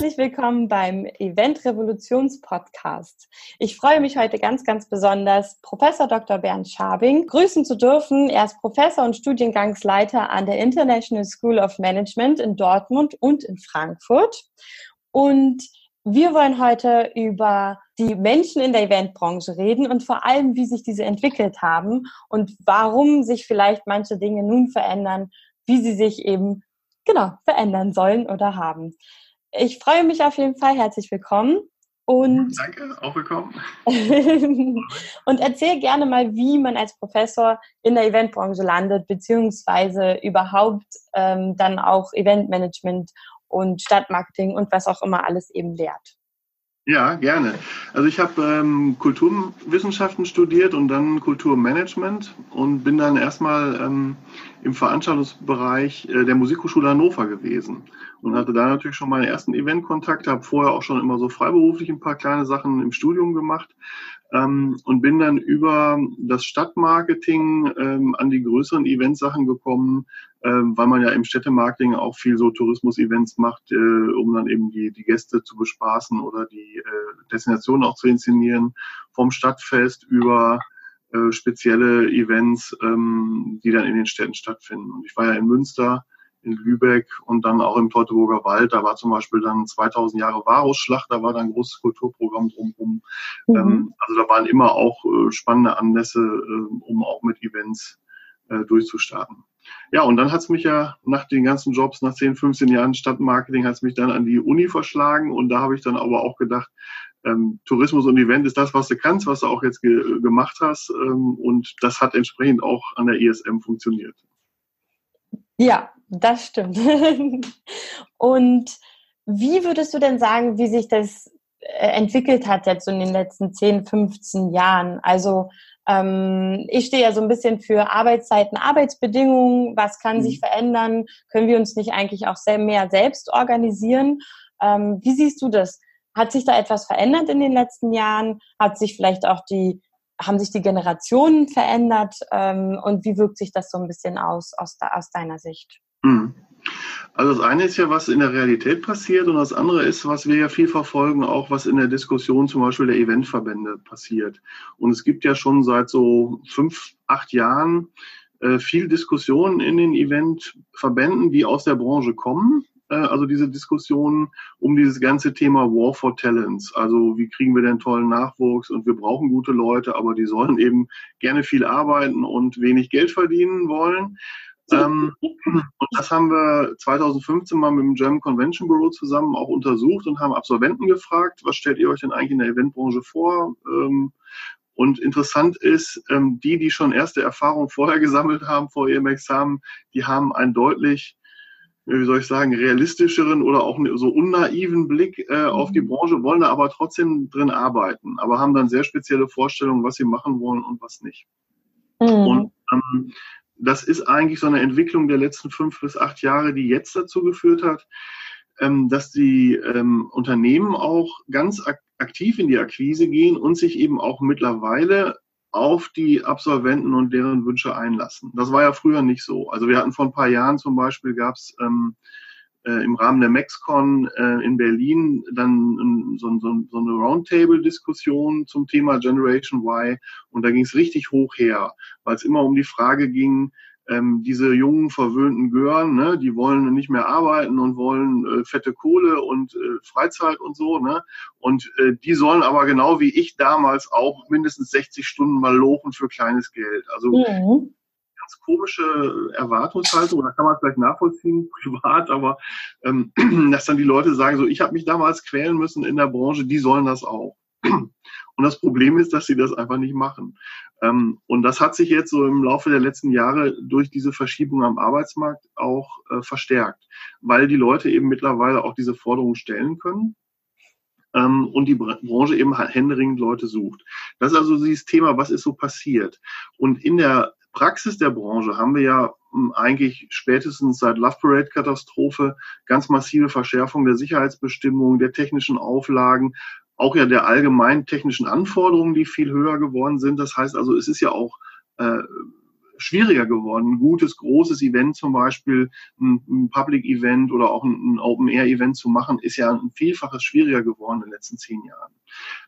Herzlich willkommen beim Event Revolutions Podcast. Ich freue mich heute ganz, ganz besonders, Professor Dr. Bernd Schabing grüßen zu dürfen. Er ist Professor und Studiengangsleiter an der International School of Management in Dortmund und in Frankfurt. Und wir wollen heute über die Menschen in der Eventbranche reden und vor allem, wie sich diese entwickelt haben und warum sich vielleicht manche Dinge nun verändern, wie sie sich eben genau verändern sollen oder haben. Ich freue mich auf jeden Fall. Herzlich willkommen. Und Danke, auch willkommen. und erzähl gerne mal, wie man als Professor in der Eventbranche landet, beziehungsweise überhaupt ähm, dann auch Eventmanagement und Stadtmarketing und was auch immer alles eben lehrt. Ja, gerne. Also ich habe ähm, Kulturwissenschaften studiert und dann Kulturmanagement und bin dann erstmal ähm, im Veranstaltungsbereich äh, der Musikhochschule Hannover gewesen und hatte da natürlich schon meine ersten Eventkontakte, habe vorher auch schon immer so freiberuflich ein paar kleine Sachen im Studium gemacht ähm, und bin dann über das Stadtmarketing ähm, an die größeren Eventsachen gekommen, ähm, weil man ja im Städtemarketing auch viel so Tourismus-Events macht, äh, um dann eben die, die Gäste zu bespaßen oder die äh, Destination auch zu inszenieren, vom Stadtfest über äh, spezielle Events, ähm, die dann in den Städten stattfinden. Und ich war ja in Münster, in Lübeck und dann auch im Teutoburger Wald. Da war zum Beispiel dann 2000 Jahre Varusschlacht, da war dann ein großes Kulturprogramm drumherum. Mhm. Ähm, also da waren immer auch äh, spannende Anlässe, äh, um auch mit Events äh, durchzustarten. Ja, und dann hat es mich ja nach den ganzen Jobs, nach 10, 15 Jahren Stadtmarketing, hat es mich dann an die Uni verschlagen und da habe ich dann aber auch gedacht, ähm, Tourismus und Event ist das, was du kannst, was du auch jetzt ge gemacht hast ähm, und das hat entsprechend auch an der ISM funktioniert. Ja, das stimmt. und wie würdest du denn sagen, wie sich das äh, entwickelt hat jetzt so in den letzten 10, 15 Jahren? Also ähm, ich stehe ja so ein bisschen für Arbeitszeiten, Arbeitsbedingungen. Was kann mhm. sich verändern? Können wir uns nicht eigentlich auch sehr mehr selbst organisieren? Ähm, wie siehst du das? Hat sich da etwas verändert in den letzten Jahren? Hat sich vielleicht auch die, haben sich die Generationen verändert? Ähm, und wie wirkt sich das so ein bisschen aus, aus, aus deiner Sicht? Mhm. Also das eine ist ja, was in der Realität passiert und das andere ist, was wir ja viel verfolgen, auch was in der Diskussion zum Beispiel der Eventverbände passiert. Und es gibt ja schon seit so fünf, acht Jahren äh, viel Diskussion in den Eventverbänden, die aus der Branche kommen. Äh, also diese Diskussion um dieses ganze Thema War for Talents. Also wie kriegen wir denn tollen Nachwuchs und wir brauchen gute Leute, aber die sollen eben gerne viel arbeiten und wenig Geld verdienen wollen. Ähm, und das haben wir 2015 mal mit dem German Convention Bureau zusammen auch untersucht und haben Absolventen gefragt, was stellt ihr euch denn eigentlich in der Eventbranche vor? Ähm, und interessant ist, ähm, die, die schon erste Erfahrungen vorher gesammelt haben vor ihrem Examen, die haben einen deutlich, wie soll ich sagen, realistischeren oder auch so unnaiven Blick äh, auf die mhm. Branche, wollen da aber trotzdem drin arbeiten, aber haben dann sehr spezielle Vorstellungen, was sie machen wollen und was nicht. Mhm. Und ähm, das ist eigentlich so eine Entwicklung der letzten fünf bis acht Jahre, die jetzt dazu geführt hat, ähm, dass die ähm, Unternehmen auch ganz aktiv in die Akquise gehen und sich eben auch mittlerweile auf die Absolventen und deren Wünsche einlassen. Das war ja früher nicht so. Also wir hatten vor ein paar Jahren zum Beispiel gab es ähm, äh, im Rahmen der MaxCon äh, in Berlin dann so, so, so eine Roundtable-Diskussion zum Thema Generation Y und da ging es richtig hoch her, weil es immer um die Frage ging, ähm, diese jungen verwöhnten Gören, ne, die wollen nicht mehr arbeiten und wollen äh, fette Kohle und äh, Freizeit und so, ne? Und äh, die sollen aber genau wie ich damals auch mindestens 60 Stunden mal lochen für kleines Geld. Also mhm ganz komische Erwartungshaltung, da kann man vielleicht nachvollziehen, privat, aber ähm, dass dann die Leute sagen, so, ich habe mich damals quälen müssen in der Branche, die sollen das auch. Und das Problem ist, dass sie das einfach nicht machen. Ähm, und das hat sich jetzt so im Laufe der letzten Jahre durch diese Verschiebung am Arbeitsmarkt auch äh, verstärkt, weil die Leute eben mittlerweile auch diese Forderungen stellen können ähm, und die Branche eben händeringend Leute sucht. Das ist also dieses Thema, was ist so passiert. Und in der Praxis der Branche haben wir ja hm, eigentlich spätestens seit Love Parade Katastrophe ganz massive Verschärfung der Sicherheitsbestimmungen, der technischen Auflagen, auch ja der allgemeinen technischen Anforderungen, die viel höher geworden sind. Das heißt also, es ist ja auch äh, schwieriger geworden. Ein gutes, großes Event zum Beispiel, ein, ein Public-Event oder auch ein, ein Open-Air-Event zu machen, ist ja ein Vielfaches schwieriger geworden in den letzten zehn Jahren.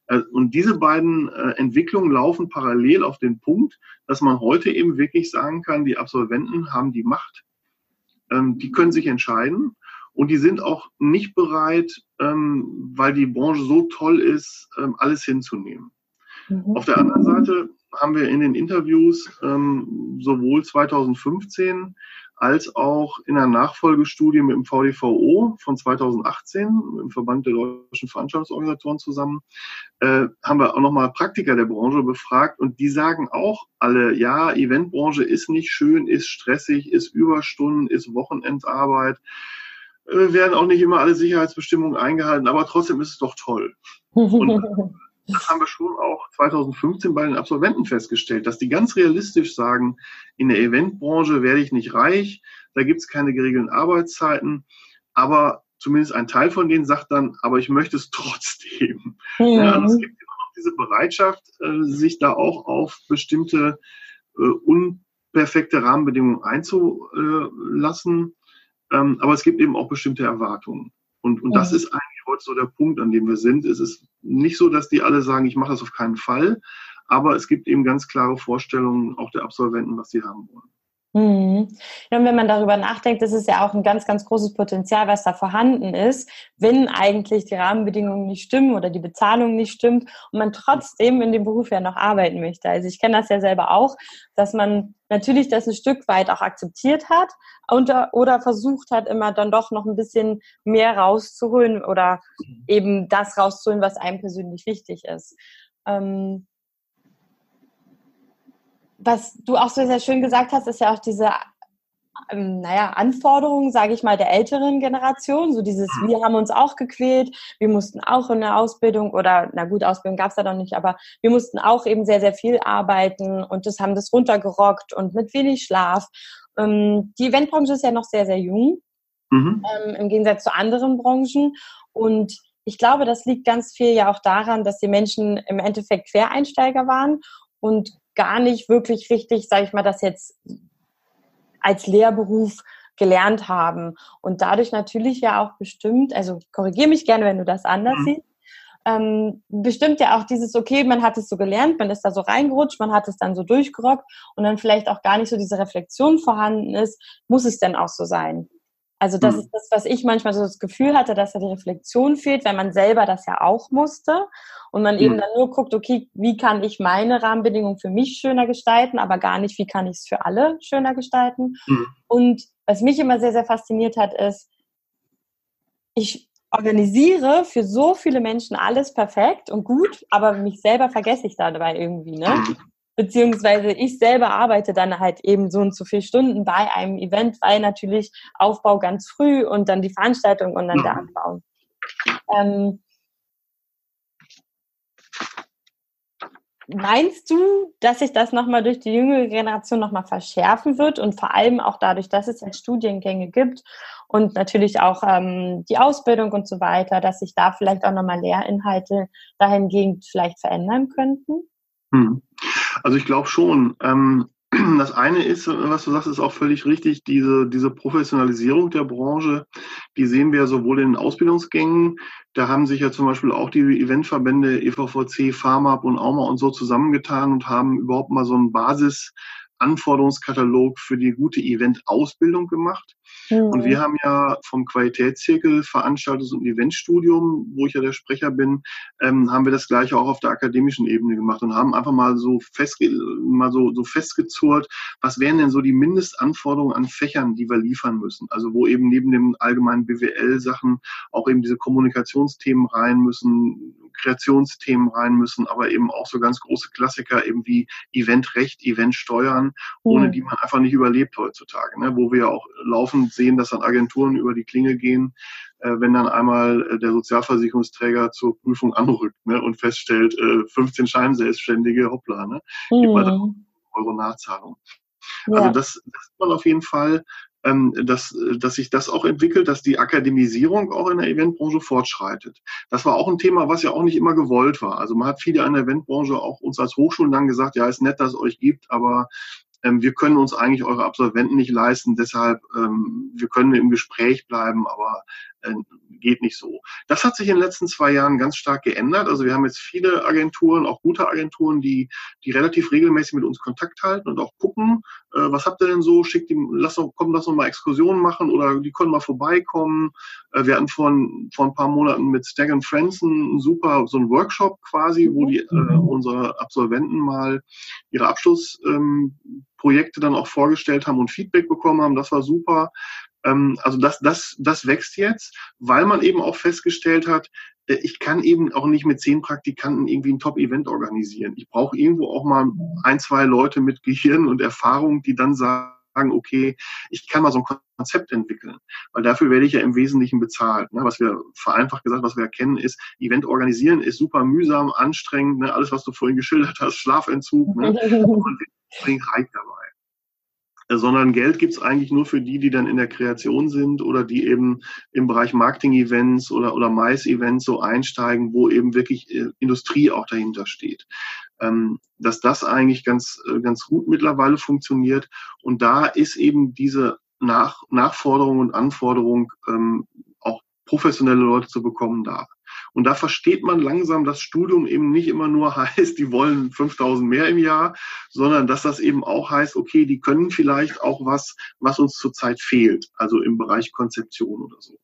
Äh, und diese beiden äh, Entwicklungen laufen parallel auf den Punkt, dass man heute eben wirklich sagen kann, die Absolventen haben die Macht, ähm, die können sich entscheiden und die sind auch nicht bereit, ähm, weil die Branche so toll ist, ähm, alles hinzunehmen. Mhm. Auf der anderen Seite haben wir in den Interviews ähm, sowohl 2015 als auch in einer Nachfolgestudie mit dem VDVO von 2018 im Verband der deutschen Veranstaltungsorganisatoren zusammen, äh, haben wir auch nochmal Praktiker der Branche befragt und die sagen auch alle, ja, Eventbranche ist nicht schön, ist stressig, ist Überstunden, ist Wochenendarbeit, äh, werden auch nicht immer alle Sicherheitsbestimmungen eingehalten, aber trotzdem ist es doch toll. Und das haben wir schon auch 2015 bei den Absolventen festgestellt, dass die ganz realistisch sagen, in der Eventbranche werde ich nicht reich, da gibt es keine geregelten Arbeitszeiten, aber zumindest ein Teil von denen sagt dann, aber ich möchte es trotzdem. Ja, also es gibt immer noch diese Bereitschaft, äh, sich da auch auf bestimmte äh, unperfekte Rahmenbedingungen einzulassen. Ähm, aber es gibt eben auch bestimmte Erwartungen. Und, und das ist eigentlich heute so der Punkt, an dem wir sind. Es ist nicht so, dass die alle sagen, ich mache das auf keinen Fall, aber es gibt eben ganz klare Vorstellungen auch der Absolventen, was sie haben wollen. Mhm. Und wenn man darüber nachdenkt, das ist ja auch ein ganz, ganz großes Potenzial, was da vorhanden ist, wenn eigentlich die Rahmenbedingungen nicht stimmen oder die Bezahlung nicht stimmt und man trotzdem in dem Beruf ja noch arbeiten möchte. Also ich kenne das ja selber auch, dass man natürlich das ein Stück weit auch akzeptiert hat oder, oder versucht hat, immer dann doch noch ein bisschen mehr rauszuholen oder eben das rauszuholen, was einem persönlich wichtig ist. Ähm, was du auch so sehr schön gesagt hast, ist ja auch diese ähm, naja, Anforderungen, sage ich mal, der älteren Generation. So dieses, wir haben uns auch gequält, wir mussten auch in der Ausbildung oder, na gut, Ausbildung gab es da noch nicht, aber wir mussten auch eben sehr, sehr viel arbeiten und das haben das runtergerockt und mit wenig Schlaf. Ähm, die Eventbranche ist ja noch sehr, sehr jung, mhm. ähm, im Gegensatz zu anderen Branchen. Und ich glaube, das liegt ganz viel ja auch daran, dass die Menschen im Endeffekt Quereinsteiger waren und gar nicht wirklich richtig, sage ich mal, das jetzt als Lehrberuf gelernt haben und dadurch natürlich ja auch bestimmt, also korrigiere mich gerne, wenn du das anders mhm. siehst, ähm, bestimmt ja auch dieses, okay, man hat es so gelernt, man ist da so reingerutscht, man hat es dann so durchgerockt und dann vielleicht auch gar nicht so diese Reflexion vorhanden ist, muss es denn auch so sein? Also das mhm. ist das, was ich manchmal so das Gefühl hatte, dass da die Reflexion fehlt, weil man selber das ja auch musste und man mhm. eben dann nur guckt, okay, wie kann ich meine Rahmenbedingungen für mich schöner gestalten, aber gar nicht, wie kann ich es für alle schöner gestalten. Mhm. Und was mich immer sehr, sehr fasziniert hat, ist, ich organisiere für so viele Menschen alles perfekt und gut, aber mich selber vergesse ich dabei irgendwie, ne? Mhm beziehungsweise ich selber arbeite dann halt eben so und so viele Stunden bei einem Event, weil natürlich Aufbau ganz früh und dann die Veranstaltung und dann der Abbau. Ähm, meinst du, dass sich das nochmal durch die jüngere Generation nochmal verschärfen wird und vor allem auch dadurch, dass es jetzt Studiengänge gibt und natürlich auch ähm, die Ausbildung und so weiter, dass sich da vielleicht auch nochmal Lehrinhalte dahingehend vielleicht verändern könnten? Hm. Also ich glaube schon. Ähm, das eine ist, was du sagst, ist auch völlig richtig, diese, diese Professionalisierung der Branche, die sehen wir sowohl in den Ausbildungsgängen, da haben sich ja zum Beispiel auch die Eventverbände EVVC, FARMAP und AUMA und so zusammengetan und haben überhaupt mal so einen Basisanforderungskatalog für die gute Eventausbildung gemacht. Mhm. Und wir haben ja vom Qualitätszirkel Veranstaltungs- und Eventstudium, wo ich ja der Sprecher bin, ähm, haben wir das gleiche auch auf der akademischen Ebene gemacht und haben einfach mal so festge mal so, so festgezurrt, was wären denn so die Mindestanforderungen an Fächern, die wir liefern müssen. Also wo eben neben den allgemeinen BWL-Sachen auch eben diese Kommunikationsthemen rein müssen, Kreationsthemen rein müssen, aber eben auch so ganz große Klassiker eben wie Eventrecht, Eventsteuern, ohne mhm. die man einfach nicht überlebt heutzutage, ne? wo wir ja auch sehen, dass dann Agenturen über die Klinge gehen, äh, wenn dann einmal äh, der Sozialversicherungsträger zur Prüfung anrückt ne? und feststellt, äh, 15 Scheinselbstständige, hoppla, ne? Gibt mhm. Euro Nachzahlung. Ja. Also das, das ist man auf jeden Fall ähm, dass, dass sich das auch entwickelt, dass die Akademisierung auch in der Eventbranche fortschreitet. Das war auch ein Thema, was ja auch nicht immer gewollt war. Also man hat viele an der Eventbranche auch uns als Hochschulen dann gesagt, ja, ist nett, dass es euch gibt, aber wir können uns eigentlich eure Absolventen nicht leisten, deshalb ähm, wir können im Gespräch bleiben, aber äh, geht nicht so. Das hat sich in den letzten zwei Jahren ganz stark geändert. Also wir haben jetzt viele Agenturen, auch gute Agenturen, die, die relativ regelmäßig mit uns Kontakt halten und auch gucken, äh, was habt ihr denn so, schickt die, lass doch, komm, lass uns mal Exkursionen machen oder die können mal vorbeikommen. Äh, wir hatten vor, vor ein paar Monaten mit Stag Friends einen super, so ein Workshop quasi, wo die äh, unsere Absolventen mal ihre Abschlussprojekte ähm, dann auch vorgestellt haben und Feedback bekommen haben. Das war super. Ähm, also das, das, das wächst jetzt, weil man eben auch festgestellt hat, äh, ich kann eben auch nicht mit zehn Praktikanten irgendwie ein Top-Event organisieren. Ich brauche irgendwo auch mal ein, zwei Leute mit Gehirn und Erfahrung, die dann sagen, okay, ich kann mal so ein Konzept entwickeln, weil dafür werde ich ja im Wesentlichen bezahlt. Ne? Was wir vereinfacht gesagt, was wir erkennen, ist, Event organisieren ist super mühsam, anstrengend, ne? alles, was du vorhin geschildert hast, Schlafentzug, ne? und man wird reich dabei sondern Geld gibt's eigentlich nur für die, die dann in der Kreation sind oder die eben im Bereich Marketing-Events oder, oder Mais-Events so einsteigen, wo eben wirklich äh, Industrie auch dahinter steht. Ähm, dass das eigentlich ganz, äh, ganz gut mittlerweile funktioniert. Und da ist eben diese Nach Nachforderung und Anforderung, ähm, auch professionelle Leute zu bekommen da. Und da versteht man langsam, dass Studium eben nicht immer nur heißt, die wollen 5000 mehr im Jahr, sondern dass das eben auch heißt, okay, die können vielleicht auch was, was uns zurzeit fehlt, also im Bereich Konzeption oder so.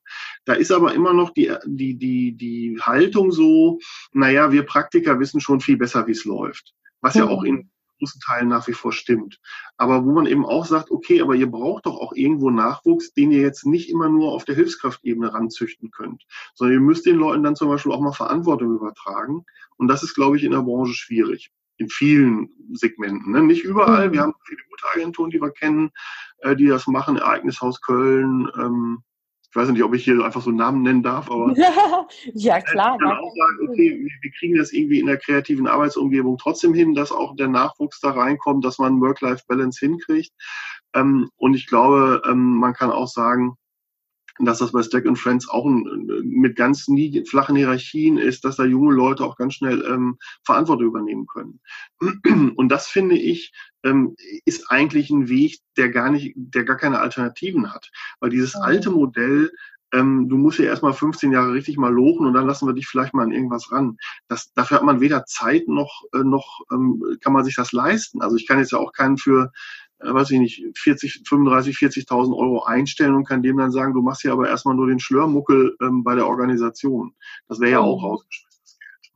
Da ist aber immer noch die, die, die, die Haltung so, naja, wir Praktiker wissen schon viel besser, wie es läuft. Was ja auch in großen Teilen nach wie vor stimmt. Aber wo man eben auch sagt, okay, aber ihr braucht doch auch irgendwo Nachwuchs, den ihr jetzt nicht immer nur auf der Hilfskraftebene ranzüchten könnt, sondern ihr müsst den Leuten dann zum Beispiel auch mal Verantwortung übertragen. Und das ist, glaube ich, in der Branche schwierig. In vielen Segmenten. Ne? Nicht überall. Wir mhm. haben viele gute Agenturen, die wir kennen, äh, die das machen. Ereignishaus Köln, ähm, ich weiß nicht, ob ich hier einfach so Namen nennen darf, aber ja klar. Kann auch sagen, okay, wir kriegen das irgendwie in der kreativen Arbeitsumgebung trotzdem hin, dass auch der Nachwuchs da reinkommt, dass man Work-Life-Balance hinkriegt. Ähm, und ich glaube, ähm, man kann auch sagen, dass das bei Stack and Friends auch ein, mit ganz nie flachen Hierarchien ist, dass da junge Leute auch ganz schnell ähm, Verantwortung übernehmen können. Und das finde ich ähm, ist eigentlich ein Weg, der gar nicht, der gar keine Alternativen hat, weil dieses alte Modell ähm, du musst ja erstmal 15 Jahre richtig mal lochen und dann lassen wir dich vielleicht mal an irgendwas ran. Das, dafür hat man weder Zeit noch, äh, noch ähm, kann man sich das leisten. Also ich kann jetzt ja auch keinen für äh, weiß ich nicht, 40, 35, 40.000 Euro einstellen und kann dem dann sagen, du machst hier aber erstmal nur den Schlörmuckel ähm, bei der Organisation. Das wäre ja auch oh. rausgeschmissenes Geld.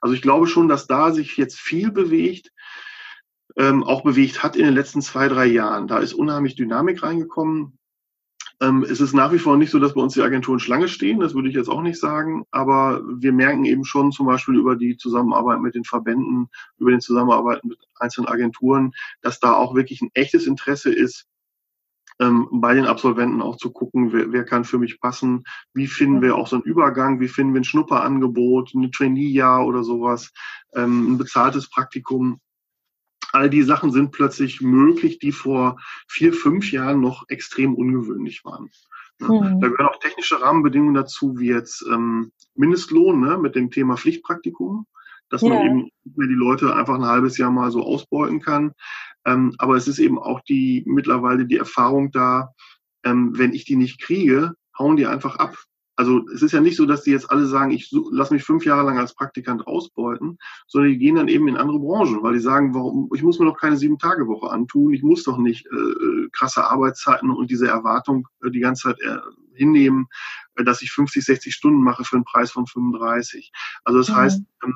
Also ich glaube schon, dass da sich jetzt viel bewegt, ähm, auch bewegt hat in den letzten zwei, drei Jahren. Da ist unheimlich Dynamik reingekommen. Ähm, es ist nach wie vor nicht so, dass bei uns die Agenturen Schlange stehen, das würde ich jetzt auch nicht sagen, aber wir merken eben schon zum Beispiel über die Zusammenarbeit mit den Verbänden, über den Zusammenarbeit mit einzelnen Agenturen, dass da auch wirklich ein echtes Interesse ist, ähm, bei den Absolventen auch zu gucken, wer, wer kann für mich passen, wie finden wir auch so einen Übergang, wie finden wir ein Schnupperangebot, ein Trainee-Jahr oder sowas, ähm, ein bezahltes Praktikum all die Sachen sind plötzlich möglich, die vor vier, fünf Jahren noch extrem ungewöhnlich waren. Mhm. Da gehören auch technische Rahmenbedingungen dazu, wie jetzt ähm, Mindestlohn ne, mit dem Thema Pflichtpraktikum, dass ja. man eben die Leute einfach ein halbes Jahr mal so ausbeuten kann. Ähm, aber es ist eben auch die mittlerweile die Erfahrung da, ähm, wenn ich die nicht kriege, hauen die einfach ab also es ist ja nicht so, dass die jetzt alle sagen, ich lasse mich fünf Jahre lang als Praktikant ausbeuten, sondern die gehen dann eben in andere Branchen, weil die sagen, warum, ich muss mir doch keine Sieben-Tage-Woche antun, ich muss doch nicht äh, äh krasse Arbeitszeiten und diese Erwartung äh, die ganze Zeit äh, hinnehmen, äh, dass ich 50, 60 Stunden mache für einen Preis von 35. Also das mhm. heißt, ähm,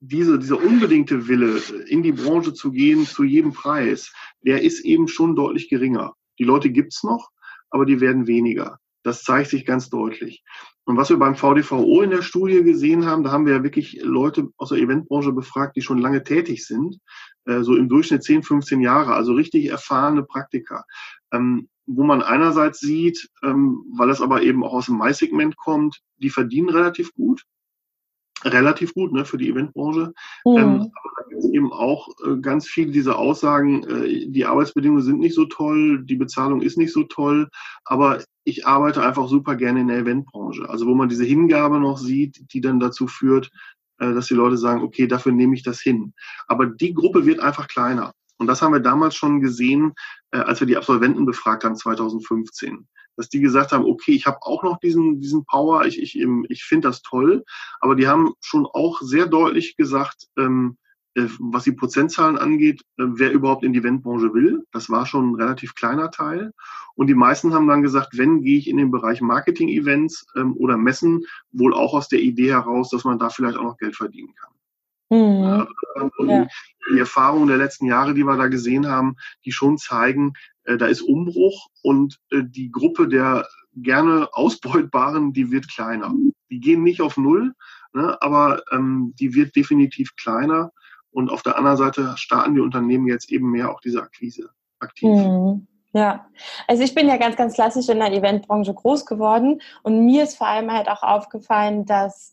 diese, dieser unbedingte Wille, in die Branche zu gehen zu jedem Preis, der ist eben schon deutlich geringer. Die Leute gibt's noch, aber die werden weniger. Das zeigt sich ganz deutlich. Und was wir beim VDVO in der Studie gesehen haben, da haben wir ja wirklich Leute aus der Eventbranche befragt, die schon lange tätig sind, äh, so im Durchschnitt 10, 15 Jahre, also richtig erfahrene Praktiker. Ähm, wo man einerseits sieht, ähm, weil es aber eben auch aus dem Mais-Segment kommt, die verdienen relativ gut, relativ gut ne, für die Eventbranche. Mhm. Ähm, aber da gibt es eben auch äh, ganz viele dieser Aussagen, äh, die Arbeitsbedingungen sind nicht so toll, die Bezahlung ist nicht so toll, aber ich arbeite einfach super gerne in der Eventbranche. Also wo man diese Hingabe noch sieht, die dann dazu führt, äh, dass die Leute sagen, okay, dafür nehme ich das hin. Aber die Gruppe wird einfach kleiner. Und das haben wir damals schon gesehen, äh, als wir die Absolventen befragt haben 2015 dass die gesagt haben, okay, ich habe auch noch diesen, diesen Power, ich, ich, ich finde das toll, aber die haben schon auch sehr deutlich gesagt, ähm, äh, was die Prozentzahlen angeht, äh, wer überhaupt in die Eventbranche will. Das war schon ein relativ kleiner Teil. Und die meisten haben dann gesagt, wenn, gehe ich in den Bereich Marketing-Events ähm, oder Messen, wohl auch aus der Idee heraus, dass man da vielleicht auch noch Geld verdienen kann. Mhm. Und ja. die Erfahrungen der letzten Jahre, die wir da gesehen haben, die schon zeigen, äh, da ist Umbruch und äh, die Gruppe der gerne Ausbeutbaren, die wird kleiner. Die gehen nicht auf Null, ne, aber ähm, die wird definitiv kleiner. Und auf der anderen Seite starten die Unternehmen jetzt eben mehr auch diese Akquise aktiv. Mhm. Ja, also ich bin ja ganz, ganz klassisch in der Eventbranche groß geworden und mir ist vor allem halt auch aufgefallen, dass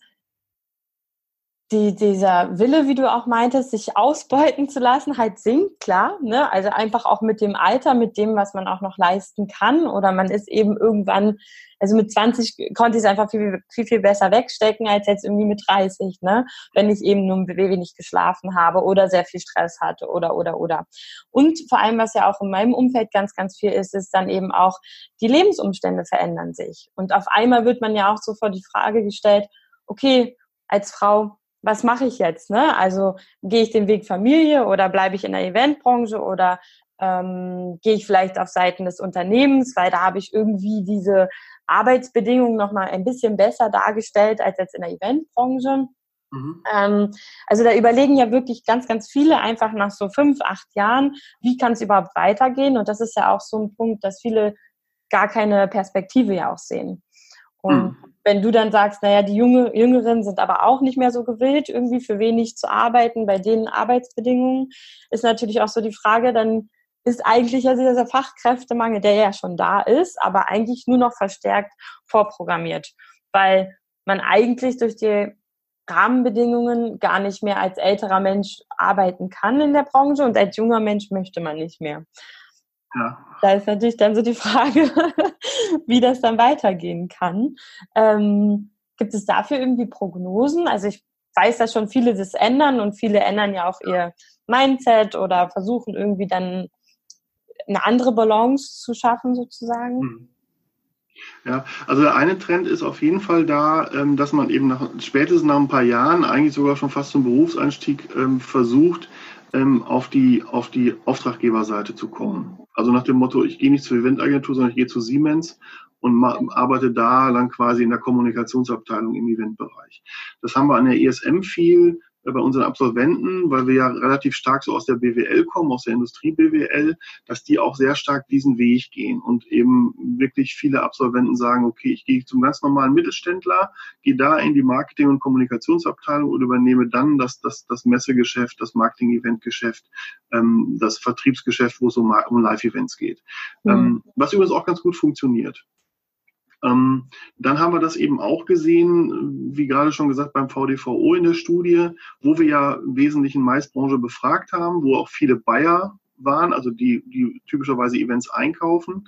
die, dieser Wille, wie du auch meintest, sich ausbeuten zu lassen, halt sinkt, klar. Ne? Also einfach auch mit dem Alter, mit dem, was man auch noch leisten kann. Oder man ist eben irgendwann, also mit 20 konnte ich es einfach viel, viel, viel besser wegstecken als jetzt irgendwie mit 30, ne? wenn ich eben nur wenig geschlafen habe oder sehr viel Stress hatte oder, oder, oder. Und vor allem, was ja auch in meinem Umfeld ganz, ganz viel ist, ist dann eben auch, die Lebensumstände verändern sich. Und auf einmal wird man ja auch so vor die Frage gestellt, okay, als Frau, was mache ich jetzt? Ne? Also gehe ich den Weg Familie oder bleibe ich in der Eventbranche oder ähm, gehe ich vielleicht auf Seiten des Unternehmens, weil da habe ich irgendwie diese Arbeitsbedingungen nochmal ein bisschen besser dargestellt als jetzt in der Eventbranche. Mhm. Ähm, also da überlegen ja wirklich ganz, ganz viele einfach nach so fünf, acht Jahren, wie kann es überhaupt weitergehen? Und das ist ja auch so ein Punkt, dass viele gar keine Perspektive ja auch sehen. Und mhm wenn du dann sagst, naja, die Junge, Jüngeren sind aber auch nicht mehr so gewillt, irgendwie für wenig zu arbeiten, bei denen Arbeitsbedingungen, ist natürlich auch so die Frage, dann ist eigentlich ja dieser Fachkräftemangel, der ja schon da ist, aber eigentlich nur noch verstärkt vorprogrammiert, weil man eigentlich durch die Rahmenbedingungen gar nicht mehr als älterer Mensch arbeiten kann in der Branche und als junger Mensch möchte man nicht mehr. Ja. Da ist natürlich dann so die Frage, wie das dann weitergehen kann. Ähm, gibt es dafür irgendwie Prognosen? Also ich weiß, dass schon viele das ändern und viele ändern ja auch ihr Mindset oder versuchen irgendwie dann eine andere Balance zu schaffen sozusagen. Hm. Ja, also der eine Trend ist auf jeden Fall da, ähm, dass man eben nach, spätestens nach ein paar Jahren, eigentlich sogar schon fast zum Berufseinstieg, ähm, versucht, ähm, auf, die, auf die Auftraggeberseite zu kommen. Also nach dem Motto, ich gehe nicht zur Eventagentur, sondern ich gehe zu Siemens und arbeite da dann quasi in der Kommunikationsabteilung im Eventbereich. Das haben wir an der ESM viel, bei unseren Absolventen, weil wir ja relativ stark so aus der BWL kommen, aus der Industrie BWL, dass die auch sehr stark diesen Weg gehen und eben wirklich viele Absolventen sagen, okay, ich gehe zum ganz normalen Mittelständler, gehe da in die Marketing- und Kommunikationsabteilung und übernehme dann das, das, das Messegeschäft, das Marketing-Event-Geschäft, ähm, das Vertriebsgeschäft, wo es um, um Live-Events geht. Mhm. Ähm, was übrigens auch ganz gut funktioniert. Ähm, dann haben wir das eben auch gesehen, wie gerade schon gesagt, beim VDVO in der Studie, wo wir ja im Wesentlichen Meistbranche befragt haben, wo auch viele Bayer waren, also die, die typischerweise Events einkaufen,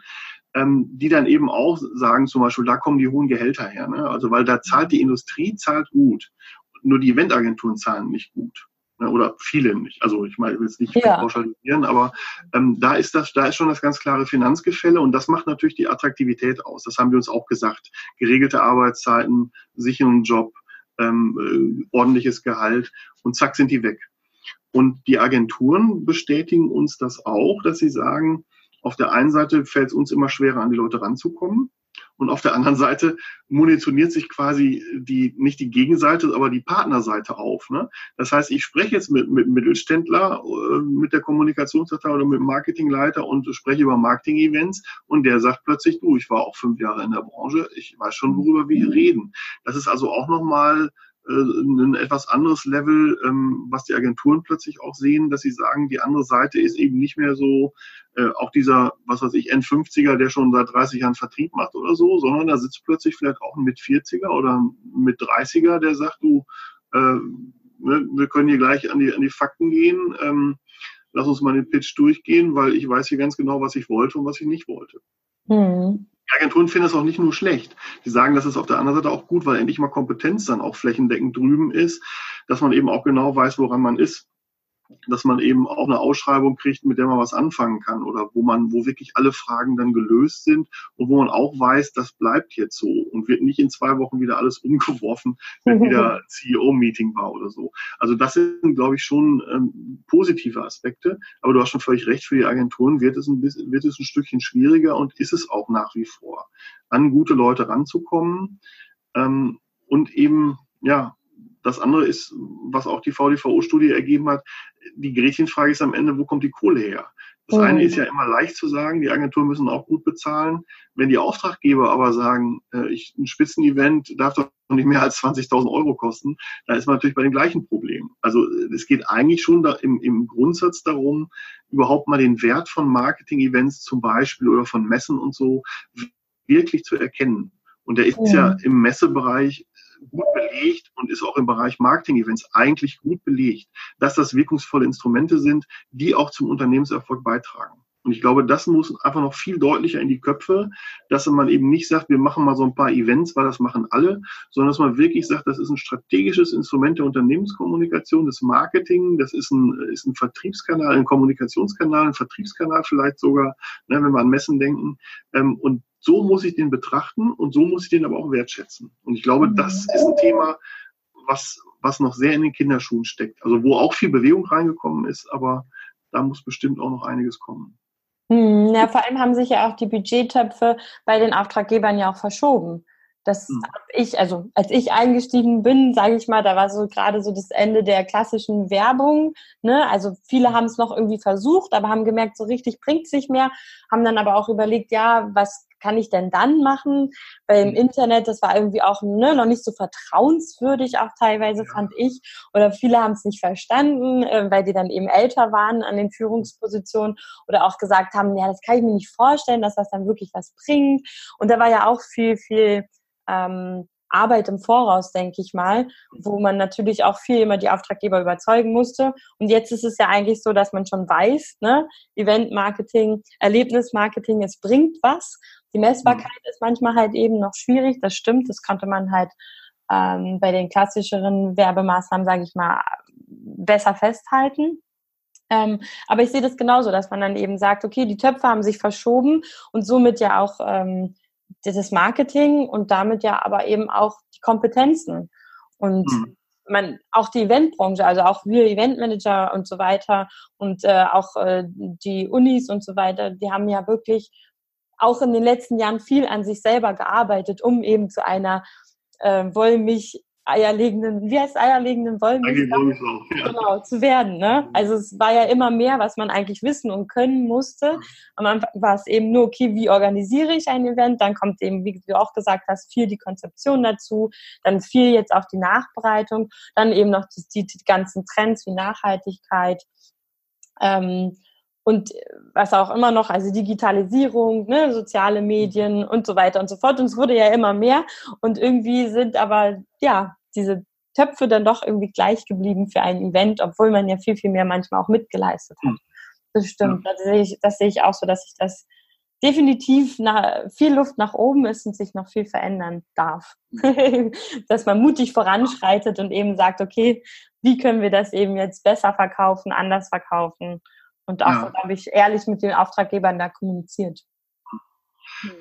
ähm, die dann eben auch sagen, zum Beispiel, da kommen die hohen Gehälter her. Ne? Also weil da zahlt die Industrie, zahlt gut. Nur die Eventagenturen zahlen nicht gut. Ne, oder viele nicht. Also ich meine, ich will es nicht ja. pauschalisieren, aber ähm, da ist das, da ist schon das ganz klare Finanzgefälle und das macht natürlich die Attraktivität aus. Das haben wir uns auch gesagt. Geregelte Arbeitszeiten, sicheren Job, ähm, äh, ordentliches Gehalt und zack sind die weg. Und die Agenturen bestätigen uns das auch, dass sie sagen, auf der einen Seite fällt es uns immer schwerer, an die Leute ranzukommen. Und auf der anderen Seite munitioniert sich quasi die, nicht die Gegenseite, aber die Partnerseite auf. Ne? Das heißt, ich spreche jetzt mit, mit Mittelständler, äh, mit der Kommunikationsabteilung oder mit dem Marketingleiter und spreche über Marketing-Events und der sagt plötzlich, du, ich war auch fünf Jahre in der Branche, ich weiß schon, worüber wir hier reden. Das ist also auch nochmal ein etwas anderes Level, ähm, was die Agenturen plötzlich auch sehen, dass sie sagen, die andere Seite ist eben nicht mehr so äh, auch dieser, was weiß ich, N50er, der schon seit 30 Jahren Vertrieb macht oder so, sondern da sitzt plötzlich vielleicht auch ein mit 40er oder mit 30er, der sagt, du, äh, ne, wir können hier gleich an die, an die Fakten gehen, ähm, lass uns mal den Pitch durchgehen, weil ich weiß hier ganz genau, was ich wollte und was ich nicht wollte. Mhm. Die Agenturen finden es auch nicht nur schlecht. Die sagen, das ist auf der anderen Seite auch gut, weil endlich mal Kompetenz dann auch flächendeckend drüben ist, dass man eben auch genau weiß, woran man ist. Dass man eben auch eine Ausschreibung kriegt, mit der man was anfangen kann oder wo man, wo wirklich alle Fragen dann gelöst sind und wo man auch weiß, das bleibt jetzt so und wird nicht in zwei Wochen wieder alles umgeworfen, wenn wieder CEO-Meeting war oder so. Also das sind, glaube ich, schon ähm, positive Aspekte. Aber du hast schon völlig recht, für die Agenturen wird es ein bisschen, wird es ein Stückchen schwieriger und ist es auch nach wie vor, an gute Leute ranzukommen ähm, und eben ja, das andere ist, was auch die VDVO-Studie ergeben hat, die Gretchenfrage ist am Ende, wo kommt die Kohle her? Das eine ist ja immer leicht zu sagen, die Agenturen müssen auch gut bezahlen. Wenn die Auftraggeber aber sagen, äh, ich, ein Spitzenevent darf doch nicht mehr als 20.000 Euro kosten, dann ist man natürlich bei dem gleichen Problem. Also es geht eigentlich schon da im, im Grundsatz darum, überhaupt mal den Wert von Marketing-Events zum Beispiel oder von Messen und so wirklich zu erkennen. Und der ist ja, ja im Messebereich gut belegt und ist auch im Bereich Marketing-Events eigentlich gut belegt, dass das wirkungsvolle Instrumente sind, die auch zum Unternehmenserfolg beitragen. Und ich glaube, das muss einfach noch viel deutlicher in die Köpfe, dass man eben nicht sagt, wir machen mal so ein paar Events, weil das machen alle, sondern dass man wirklich sagt, das ist ein strategisches Instrument der Unternehmenskommunikation, des Marketing, das ist ein, ist ein Vertriebskanal, ein Kommunikationskanal, ein Vertriebskanal vielleicht sogar, ne, wenn wir an Messen denken. Ähm, und so muss ich den betrachten und so muss ich den aber auch wertschätzen. Und ich glaube, das ist ein Thema, was, was noch sehr in den Kinderschuhen steckt. Also wo auch viel Bewegung reingekommen ist, aber da muss bestimmt auch noch einiges kommen. Hm, ja, vor allem haben sich ja auch die Budgettöpfe bei den Auftraggebern ja auch verschoben. Das hm. habe ich, also als ich eingestiegen bin, sage ich mal, da war so gerade so das Ende der klassischen Werbung. Ne? Also viele haben es noch irgendwie versucht, aber haben gemerkt, so richtig bringt es nicht mehr. Haben dann aber auch überlegt, ja, was kann ich denn dann machen? Weil im mhm. Internet, das war irgendwie auch ne, noch nicht so vertrauenswürdig, auch teilweise ja. fand ich. Oder viele haben es nicht verstanden, äh, weil die dann eben älter waren an den Führungspositionen oder auch gesagt haben, ja, das kann ich mir nicht vorstellen, dass das dann wirklich was bringt. Und da war ja auch viel, viel ähm, Arbeit im Voraus, denke ich mal, wo man natürlich auch viel immer die Auftraggeber überzeugen musste. Und jetzt ist es ja eigentlich so, dass man schon weiß, ne, Event-Marketing, Erlebnismarketing, es bringt was. Die Messbarkeit mhm. ist manchmal halt eben noch schwierig, das stimmt, das konnte man halt ähm, bei den klassischeren Werbemaßnahmen, sage ich mal, besser festhalten. Ähm, aber ich sehe das genauso, dass man dann eben sagt, okay, die Töpfe haben sich verschoben und somit ja auch ähm, das Marketing und damit ja aber eben auch die Kompetenzen. Und mhm. man, auch die Eventbranche, also auch wir Eventmanager und so weiter und äh, auch äh, die Unis und so weiter, die haben ja wirklich auch in den letzten Jahren viel an sich selber gearbeitet, um eben zu einer äh, Wollmilch eierlegenden, wie heißt eierlegenden Wollmilch? Ja. Genau, zu werden. Ne? Also es war ja immer mehr, was man eigentlich wissen und können musste. Am Anfang war es eben nur, okay, wie organisiere ich ein Event? Dann kommt eben, wie du auch gesagt hast, viel die Konzeption dazu, dann viel jetzt auch die Nachbereitung, dann eben noch die, die ganzen Trends wie Nachhaltigkeit. Ähm, und was auch immer noch, also Digitalisierung, ne, soziale Medien und so weiter und so fort. Und es wurde ja immer mehr. Und irgendwie sind aber, ja, diese Töpfe dann doch irgendwie gleich geblieben für ein Event, obwohl man ja viel, viel mehr manchmal auch mitgeleistet hat. Hm. Das stimmt. Das, sehe ich, das sehe ich auch so, dass sich das definitiv nach, viel Luft nach oben ist und sich noch viel verändern darf. Dass man mutig voranschreitet und eben sagt, okay, wie können wir das eben jetzt besser verkaufen, anders verkaufen? Und auch, ja. glaube ich, ehrlich mit den Auftraggebern da kommuniziert.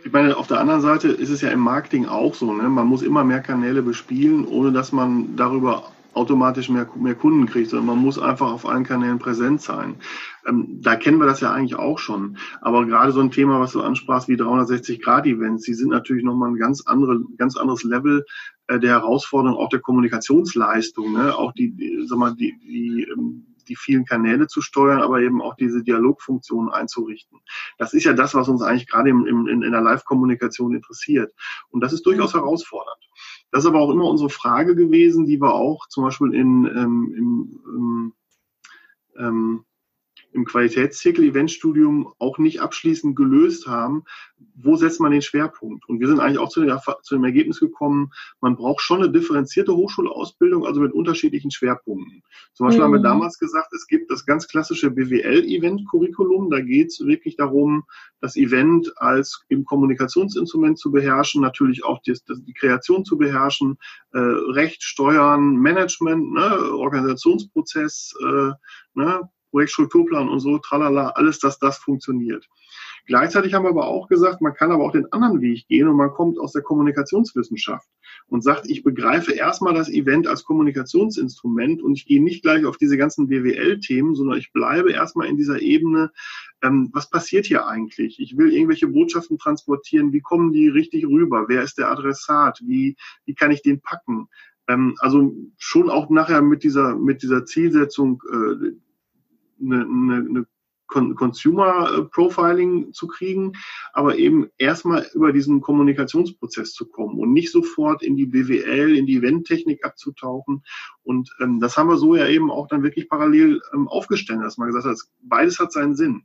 Ich meine, auf der anderen Seite ist es ja im Marketing auch so. Ne? Man muss immer mehr Kanäle bespielen, ohne dass man darüber automatisch mehr, mehr Kunden kriegt, sondern man muss einfach auf allen Kanälen präsent sein. Ähm, da kennen wir das ja eigentlich auch schon. Aber gerade so ein Thema, was du ansprachst, wie 360-Grad-Events, die sind natürlich nochmal ein ganz, andere, ganz anderes Level äh, der Herausforderung, auch der Kommunikationsleistung, ne? auch die, die, sag mal, die, die ähm, die vielen Kanäle zu steuern, aber eben auch diese Dialogfunktion einzurichten. Das ist ja das, was uns eigentlich gerade im, im, in, in der Live-Kommunikation interessiert. Und das ist durchaus herausfordernd. Das ist aber auch immer unsere Frage gewesen, die wir auch zum Beispiel in, ähm, im, ähm, ähm im Qualitätszirkel Eventstudium auch nicht abschließend gelöst haben, wo setzt man den Schwerpunkt? Und wir sind eigentlich auch zu, der, zu dem Ergebnis gekommen, man braucht schon eine differenzierte Hochschulausbildung, also mit unterschiedlichen Schwerpunkten. Zum Beispiel mhm. haben wir mhm. damals gesagt, es gibt das ganz klassische BWL-Event-Curriculum. Da geht es wirklich darum, das Event als im Kommunikationsinstrument zu beherrschen, natürlich auch die, die Kreation zu beherrschen, äh, Recht, Steuern, Management, ne, Organisationsprozess, äh, ne, Projektstrukturplan und so, tralala, alles, dass das funktioniert. Gleichzeitig haben wir aber auch gesagt, man kann aber auch den anderen Weg gehen und man kommt aus der Kommunikationswissenschaft und sagt, ich begreife erstmal das Event als Kommunikationsinstrument und ich gehe nicht gleich auf diese ganzen BWL-Themen, sondern ich bleibe erstmal in dieser Ebene, ähm, was passiert hier eigentlich? Ich will irgendwelche Botschaften transportieren, wie kommen die richtig rüber? Wer ist der Adressat? Wie, wie kann ich den packen? Ähm, also schon auch nachher mit dieser, mit dieser Zielsetzung, äh, eine, eine, Consumer äh, Profiling zu kriegen, aber eben erstmal über diesen Kommunikationsprozess zu kommen und nicht sofort in die BWL, in die Eventtechnik abzutauchen. Und ähm, das haben wir so ja eben auch dann wirklich parallel ähm, aufgestellt, dass man gesagt hat, beides hat seinen Sinn.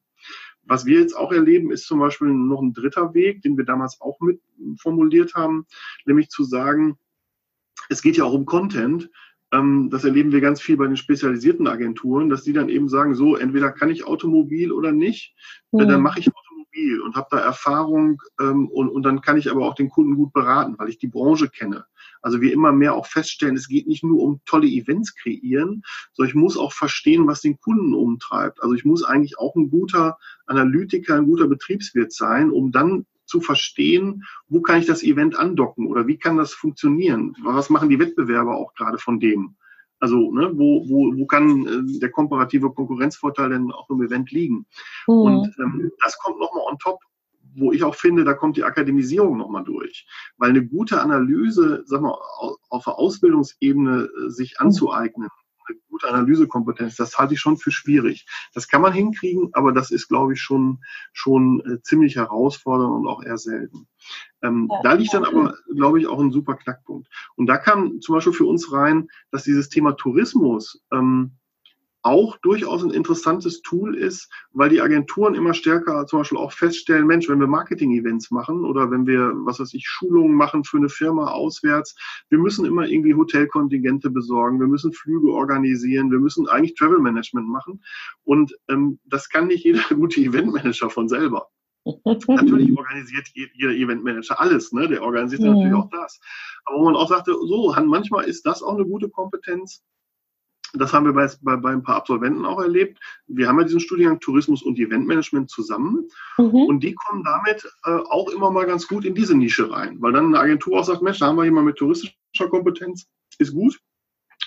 Was wir jetzt auch erleben, ist zum Beispiel noch ein dritter Weg, den wir damals auch mit formuliert haben, nämlich zu sagen, es geht ja auch um Content das erleben wir ganz viel bei den spezialisierten Agenturen, dass die dann eben sagen, so, entweder kann ich Automobil oder nicht, mhm. dann mache ich Automobil und habe da Erfahrung ähm, und, und dann kann ich aber auch den Kunden gut beraten, weil ich die Branche kenne. Also wir immer mehr auch feststellen, es geht nicht nur um tolle Events kreieren, sondern ich muss auch verstehen, was den Kunden umtreibt. Also ich muss eigentlich auch ein guter Analytiker, ein guter Betriebswirt sein, um dann zu verstehen, wo kann ich das Event andocken oder wie kann das funktionieren? Was machen die Wettbewerber auch gerade von dem? Also, ne, wo, wo, wo kann äh, der komparative Konkurrenzvorteil denn auch im Event liegen? Mhm. Und ähm, das kommt nochmal on top, wo ich auch finde, da kommt die Akademisierung nochmal durch. Weil eine gute Analyse, sag mal, auf der Ausbildungsebene äh, sich anzueignen, eine gute Analysekompetenz, das halte ich schon für schwierig. Das kann man hinkriegen, aber das ist, glaube ich, schon, schon äh, ziemlich herausfordernd und auch eher selten. Ähm, ja. Da liegt dann aber, glaube ich, auch ein super Knackpunkt. Und da kam zum Beispiel für uns rein, dass dieses Thema Tourismus ähm, auch durchaus ein interessantes Tool ist, weil die Agenturen immer stärker zum Beispiel auch feststellen, Mensch, wenn wir Marketing-Events machen oder wenn wir, was weiß ich, Schulungen machen für eine Firma auswärts, wir müssen immer irgendwie Hotelkontingente besorgen, wir müssen Flüge organisieren, wir müssen eigentlich Travel Management machen und ähm, das kann nicht jeder gute Eventmanager von selber. natürlich organisiert jeder Eventmanager alles, ne? Der organisiert ja. natürlich auch das. Aber wo man auch sagte, so, manchmal ist das auch eine gute Kompetenz, das haben wir bei, bei, bei ein paar Absolventen auch erlebt. Wir haben ja diesen Studiengang Tourismus und Eventmanagement zusammen mhm. und die kommen damit äh, auch immer mal ganz gut in diese Nische rein, weil dann eine Agentur auch sagt, Mensch, da haben wir jemanden mit touristischer Kompetenz, ist gut,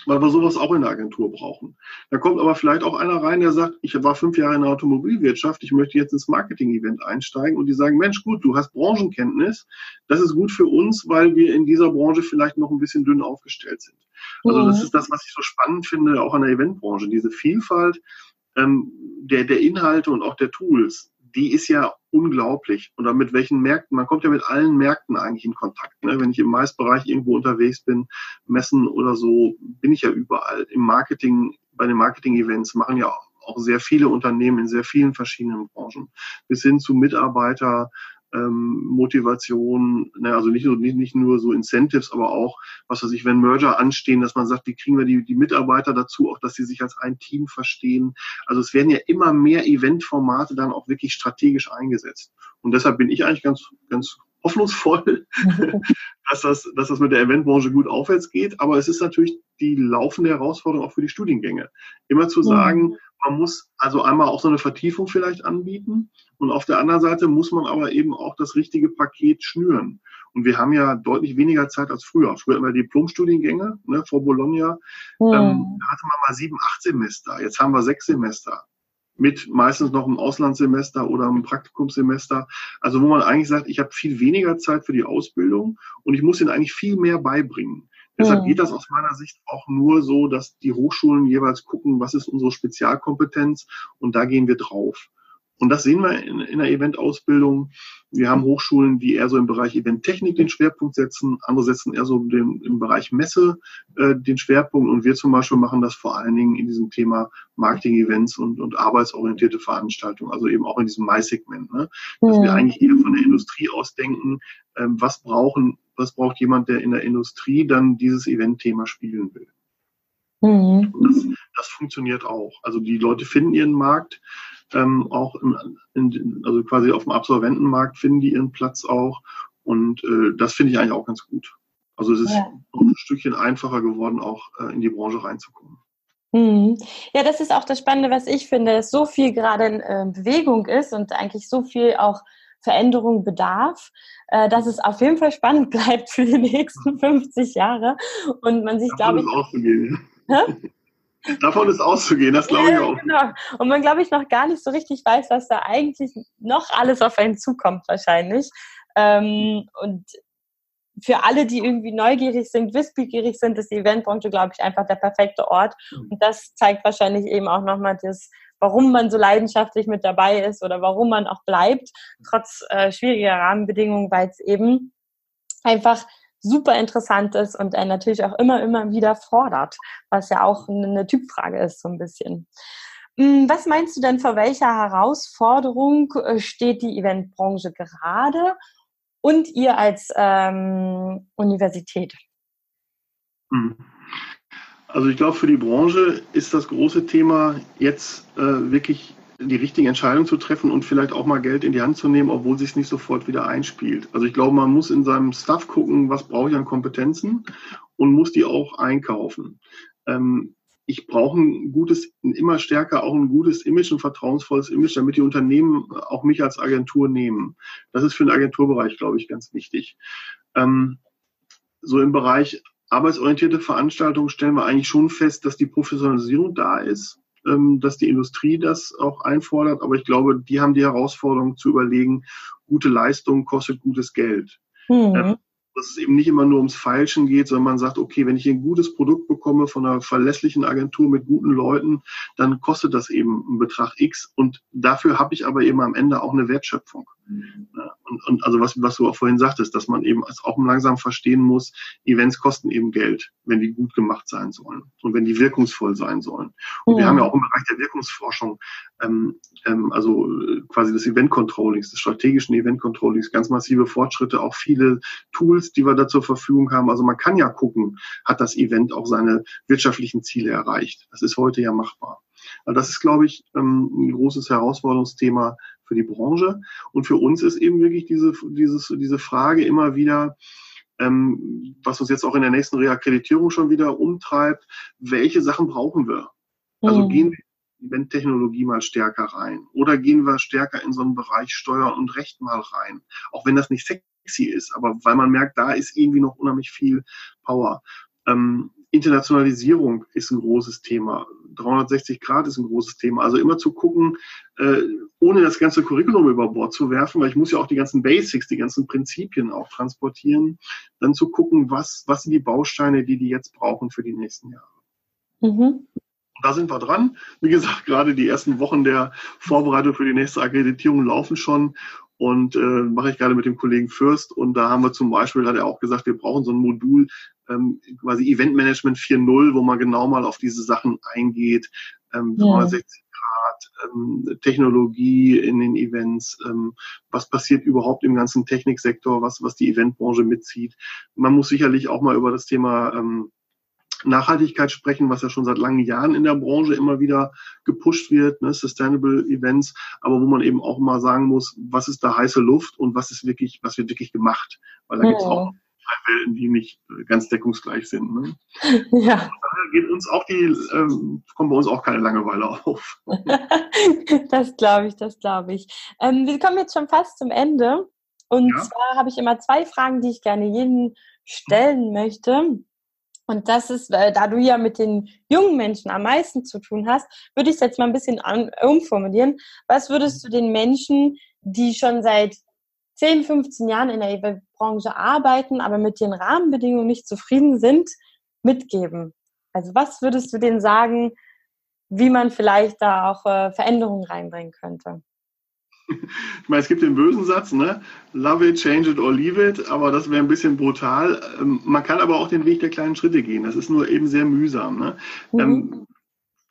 weil wir sowas auch in der Agentur brauchen. Da kommt aber vielleicht auch einer rein, der sagt, ich war fünf Jahre in der Automobilwirtschaft, ich möchte jetzt ins Marketing-Event einsteigen und die sagen, Mensch, gut, du hast Branchenkenntnis, das ist gut für uns, weil wir in dieser Branche vielleicht noch ein bisschen dünn aufgestellt sind. Also mhm. das ist das, was ich so spannend finde, auch an der Eventbranche, diese Vielfalt ähm, der, der Inhalte und auch der Tools die ist ja unglaublich. Oder mit welchen Märkten, man kommt ja mit allen Märkten eigentlich in Kontakt. Ne? Wenn ich im Maisbereich irgendwo unterwegs bin, Messen oder so, bin ich ja überall. Im Marketing, bei den Marketing-Events machen ja auch sehr viele Unternehmen in sehr vielen verschiedenen Branchen. Bis hin zu Mitarbeiter, ähm, Motivation, ne, also nicht nur, nicht, nicht nur so Incentives, aber auch, was weiß ich, wenn Merger anstehen, dass man sagt, wie kriegen wir die, die Mitarbeiter dazu, auch dass sie sich als ein Team verstehen. Also es werden ja immer mehr Eventformate dann auch wirklich strategisch eingesetzt. Und deshalb bin ich eigentlich ganz, ganz hoffnungsvoll, dass, das, dass das mit der Eventbranche gut aufwärts geht. Aber es ist natürlich die laufende Herausforderung auch für die Studiengänge. Immer zu sagen, man muss also einmal auch so eine Vertiefung vielleicht anbieten und auf der anderen Seite muss man aber eben auch das richtige Paket schnüren. Und wir haben ja deutlich weniger Zeit als früher. Früher hatten wir Diplomstudiengänge ne, vor Bologna. Mhm. Ähm, da hatte man mal sieben, acht Semester. Jetzt haben wir sechs Semester mit meistens noch einem Auslandssemester oder einem Praktikumssemester. Also wo man eigentlich sagt, ich habe viel weniger Zeit für die Ausbildung und ich muss ihnen eigentlich viel mehr beibringen. Deshalb mhm. geht das aus meiner Sicht auch nur so, dass die Hochschulen jeweils gucken, was ist unsere Spezialkompetenz und da gehen wir drauf. Und das sehen wir in, in der Eventausbildung. Wir haben Hochschulen, die eher so im Bereich Eventtechnik den Schwerpunkt setzen, andere setzen eher so den, im Bereich Messe äh, den Schwerpunkt und wir zum Beispiel machen das vor allen Dingen in diesem Thema Marketing-Events und, und arbeitsorientierte Veranstaltungen, also eben auch in diesem Mai-Segment, ne? dass mhm. wir eigentlich eher von der Industrie aus denken, ähm, was brauchen, was braucht jemand, der in der Industrie dann dieses Event-Thema spielen will. Mhm. Das, das funktioniert auch. Also die Leute finden ihren Markt ähm, auch im, in, also quasi auf dem Absolventenmarkt finden die ihren Platz auch. Und äh, das finde ich eigentlich auch ganz gut. Also es ist ja. ein Stückchen einfacher geworden, auch äh, in die Branche reinzukommen. Mhm. Ja, das ist auch das Spannende, was ich finde, dass so viel gerade in äh, Bewegung ist und eigentlich so viel auch Veränderung bedarf, äh, dass es auf jeden Fall spannend bleibt für die nächsten 50 Jahre und man sich, glaube ich, auch? Davon ist auszugehen, das glaube ich auch. Genau. Und man, glaube ich, noch gar nicht so richtig weiß, was da eigentlich noch alles auf einen zukommt, wahrscheinlich. Ähm, und für alle, die irgendwie neugierig sind, wissbegierig sind, ist die Eventbranche, glaube ich, einfach der perfekte Ort. Mhm. Und das zeigt wahrscheinlich eben auch nochmal das, warum man so leidenschaftlich mit dabei ist oder warum man auch bleibt, trotz äh, schwieriger Rahmenbedingungen, weil es eben einfach super interessant ist und er natürlich auch immer, immer wieder fordert, was ja auch eine Typfrage ist, so ein bisschen. Hm, was meinst du denn, vor welcher Herausforderung äh, steht die Eventbranche gerade und ihr als ähm, Universität? Hm. Also ich glaube, für die Branche ist das große Thema jetzt äh, wirklich die richtige Entscheidung zu treffen und vielleicht auch mal Geld in die Hand zu nehmen, obwohl sich es nicht sofort wieder einspielt. Also ich glaube, man muss in seinem Stuff gucken, was brauche ich an Kompetenzen und muss die auch einkaufen. Ähm, ich brauche ein gutes, immer stärker auch ein gutes Image, ein vertrauensvolles Image, damit die Unternehmen auch mich als Agentur nehmen. Das ist für den Agenturbereich, glaube ich, ganz wichtig. Ähm, so im Bereich arbeitsorientierte Veranstaltungen stellen wir eigentlich schon fest, dass die Professionalisierung da ist dass die Industrie das auch einfordert. Aber ich glaube, die haben die Herausforderung zu überlegen, gute Leistung kostet gutes Geld. Mhm. Ähm, dass es eben nicht immer nur ums Feilschen geht, sondern man sagt, okay, wenn ich ein gutes Produkt bekomme von einer verlässlichen Agentur mit guten Leuten, dann kostet das eben einen Betrag X und dafür habe ich aber eben am Ende auch eine Wertschöpfung. Und, und also was, was du auch vorhin sagtest, dass man eben auch langsam verstehen muss, Events kosten eben Geld, wenn die gut gemacht sein sollen und wenn die wirkungsvoll sein sollen. Und mhm. wir haben ja auch im Bereich der Wirkungsforschung, ähm, ähm, also äh, quasi des Event-Controllings, des strategischen Event-Controllings, ganz massive Fortschritte, auch viele Tools, die wir da zur Verfügung haben. Also man kann ja gucken, hat das Event auch seine wirtschaftlichen Ziele erreicht. Das ist heute ja machbar. Also das ist, glaube ich, ähm, ein großes Herausforderungsthema für die Branche. Und für uns ist eben wirklich diese, dieses, diese Frage immer wieder, ähm, was uns jetzt auch in der nächsten Reakkreditierung schon wieder umtreibt, welche Sachen brauchen wir? Also mhm. gehen wir in Eventtechnologie mal stärker rein oder gehen wir stärker in so einen Bereich Steuer und Recht mal rein, auch wenn das nicht sexy ist, aber weil man merkt, da ist irgendwie noch unheimlich viel Power. Ähm, Internationalisierung ist ein großes Thema. 360 Grad ist ein großes Thema. Also immer zu gucken, äh, ohne das ganze Curriculum über Bord zu werfen, weil ich muss ja auch die ganzen Basics, die ganzen Prinzipien auch transportieren, dann zu gucken, was, was sind die Bausteine, die die jetzt brauchen für die nächsten Jahre. Mhm. Da sind wir dran. Wie gesagt, gerade die ersten Wochen der Vorbereitung für die nächste Akkreditierung laufen schon und äh, mache ich gerade mit dem Kollegen Fürst. Und da haben wir zum Beispiel, hat er auch gesagt, wir brauchen so ein Modul, ähm, quasi Event Management 4.0, wo man genau mal auf diese Sachen eingeht. Ähm, ja. 360 Grad, ähm, Technologie in den Events, ähm, was passiert überhaupt im ganzen Techniksektor, was, was die Eventbranche mitzieht. Man muss sicherlich auch mal über das Thema ähm, Nachhaltigkeit sprechen, was ja schon seit langen Jahren in der Branche immer wieder gepusht wird, ne, Sustainable Events, aber wo man eben auch mal sagen muss, was ist da heiße Luft und was ist wirklich, was wird wirklich gemacht, weil da ja. gibt es auch Welten, die nicht ganz deckungsgleich sind. Ne? Ja. daher geht uns auch die, ähm, kommt bei uns auch keine Langeweile auf. das glaube ich, das glaube ich. Ähm, wir kommen jetzt schon fast zum Ende. Und ja. zwar habe ich immer zwei Fragen, die ich gerne jedem stellen möchte. Und das ist, äh, da du ja mit den jungen Menschen am meisten zu tun hast, würde ich es jetzt mal ein bisschen an, umformulieren. Was würdest du den Menschen, die schon seit 10, 15 Jahren in der Eventbranche arbeiten, aber mit den Rahmenbedingungen nicht zufrieden sind, mitgeben? Also was würdest du denen sagen, wie man vielleicht da auch äh, Veränderungen reinbringen könnte? Ich meine, es gibt den bösen Satz, ne? Love it, change it or leave it, aber das wäre ein bisschen brutal. Ähm, man kann aber auch den Weg der kleinen Schritte gehen. Das ist nur eben sehr mühsam. Ne? Mhm. Ähm,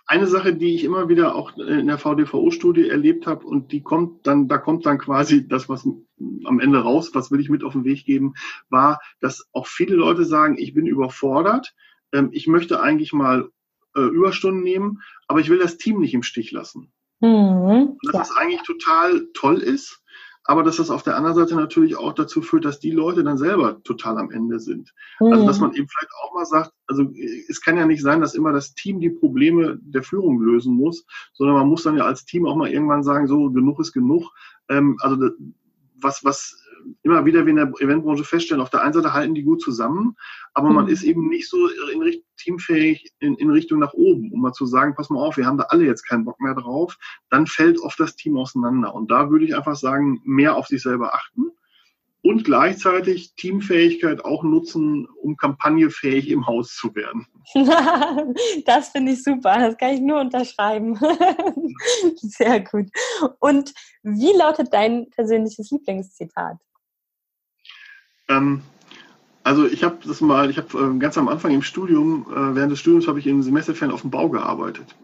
eine Sache, die ich immer wieder auch in der VDVO-Studie erlebt habe und die kommt dann, da kommt dann quasi das, was am Ende raus, was will ich mit auf den Weg geben, war, dass auch viele Leute sagen, ich bin überfordert, ähm, ich möchte eigentlich mal äh, Überstunden nehmen, aber ich will das Team nicht im Stich lassen. Mhm, dass ja. das eigentlich total toll ist, aber dass das auf der anderen Seite natürlich auch dazu führt, dass die Leute dann selber total am Ende sind. Mhm. Also dass man eben vielleicht auch mal sagt, also es kann ja nicht sein, dass immer das Team die Probleme der Führung lösen muss, sondern man muss dann ja als Team auch mal irgendwann sagen, so genug ist genug. Ähm, also was, was immer wieder wie in der Eventbranche feststellen, auf der einen Seite halten die gut zusammen, aber man mhm. ist eben nicht so in Richtung teamfähig in, in Richtung nach oben, um mal zu sagen, pass mal auf, wir haben da alle jetzt keinen Bock mehr drauf, dann fällt oft das Team auseinander. Und da würde ich einfach sagen, mehr auf sich selber achten und gleichzeitig Teamfähigkeit auch nutzen, um kampagnefähig im Haus zu werden. das finde ich super, das kann ich nur unterschreiben. Sehr gut. Und wie lautet dein persönliches Lieblingszitat? Ähm, also ich habe das mal, ich habe äh, ganz am Anfang im Studium, äh, während des Studiums habe ich im Semesterferien auf dem Bau gearbeitet.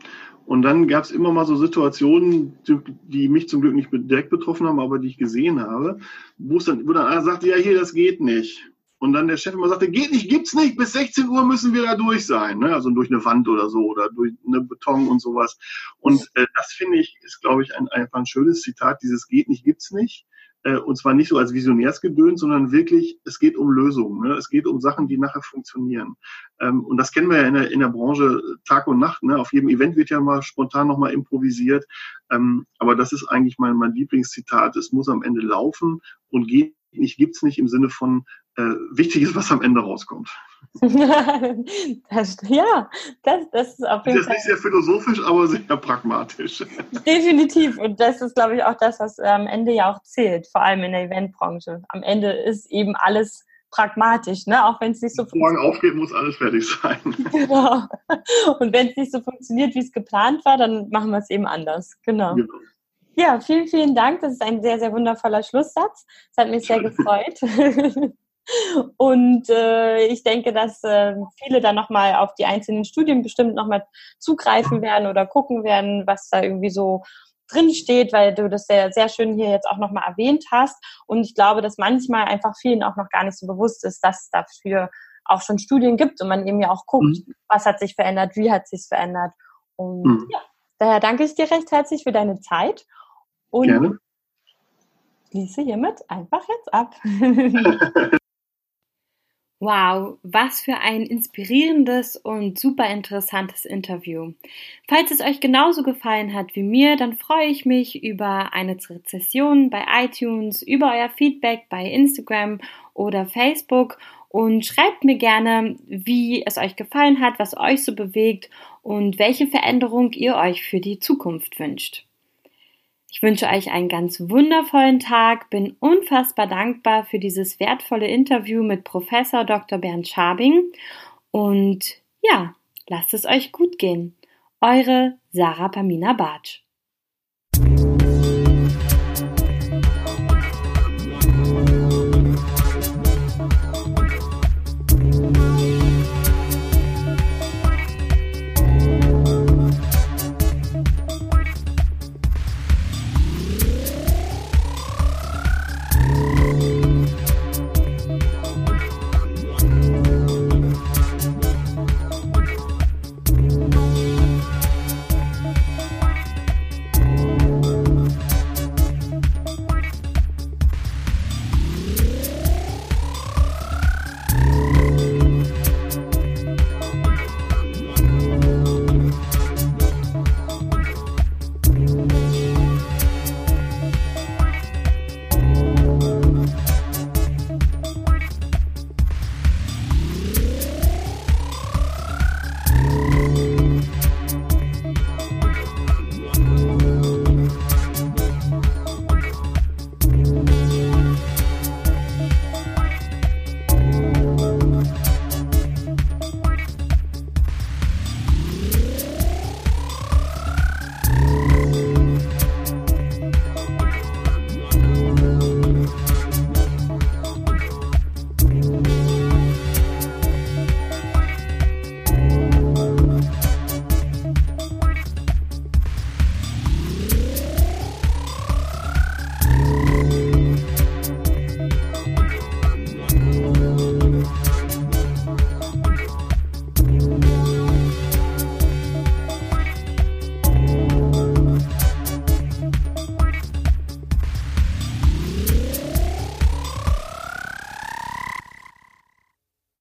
Und dann gab es immer mal so Situationen, die, mich zum Glück nicht direkt betroffen haben, aber die ich gesehen habe, wo dann, wo dann einer sagte, ja hier, das geht nicht. Und dann der Chef immer sagte, geht nicht, gibt's nicht, bis 16 Uhr müssen wir da durch sein. Ne? Also durch eine Wand oder so oder durch eine Beton und sowas. Und äh, das finde ich, ist, glaube ich, ein, einfach ein schönes Zitat, dieses geht nicht, gibt's nicht. Äh, und zwar nicht so als Visionärsgedöns, sondern wirklich, es geht um Lösungen. Ne? Es geht um Sachen, die nachher funktionieren. Ähm, und das kennen wir ja in der, in der Branche Tag und Nacht. Ne? Auf jedem Event wird ja mal spontan nochmal improvisiert. Ähm, aber das ist eigentlich mein, mein Lieblingszitat. Es muss am Ende laufen und geht nicht, gibt's nicht im Sinne von wichtig ist, was am Ende rauskommt. das, ja, das, das ist auf jeden das Fall. Das ist nicht sehr philosophisch, aber sehr pragmatisch. Definitiv. Und das ist, glaube ich, auch das, was am Ende ja auch zählt, vor allem in der Eventbranche. Am Ende ist eben alles pragmatisch, ne? auch wenn es nicht so funktioniert. Morgen aufgeht, muss alles fertig sein. Genau. Und wenn es nicht so funktioniert, wie es geplant war, dann machen wir es eben anders. Genau. genau. Ja, vielen, vielen Dank. Das ist ein sehr, sehr wundervoller Schlusssatz. Das hat mich sehr gefreut. Und äh, ich denke, dass äh, viele dann nochmal auf die einzelnen Studien bestimmt nochmal zugreifen werden oder gucken werden, was da irgendwie so drin steht, weil du das sehr, sehr schön hier jetzt auch nochmal erwähnt hast. Und ich glaube, dass manchmal einfach vielen auch noch gar nicht so bewusst ist, dass es dafür auch schon Studien gibt und man eben ja auch guckt, mhm. was hat sich verändert, wie hat sich verändert. Und mhm. ja, daher danke ich dir recht herzlich für deine Zeit und Gerne. schließe hiermit einfach jetzt ab. Wow, was für ein inspirierendes und super interessantes Interview. Falls es euch genauso gefallen hat wie mir, dann freue ich mich über eine Rezession bei iTunes, über euer Feedback bei Instagram oder Facebook und schreibt mir gerne, wie es euch gefallen hat, was euch so bewegt und welche Veränderung ihr euch für die Zukunft wünscht. Ich wünsche euch einen ganz wundervollen Tag, bin unfassbar dankbar für dieses wertvolle Interview mit Professor Dr. Bernd Schabing und ja, lasst es euch gut gehen. Eure Sarah Pamina Bartsch.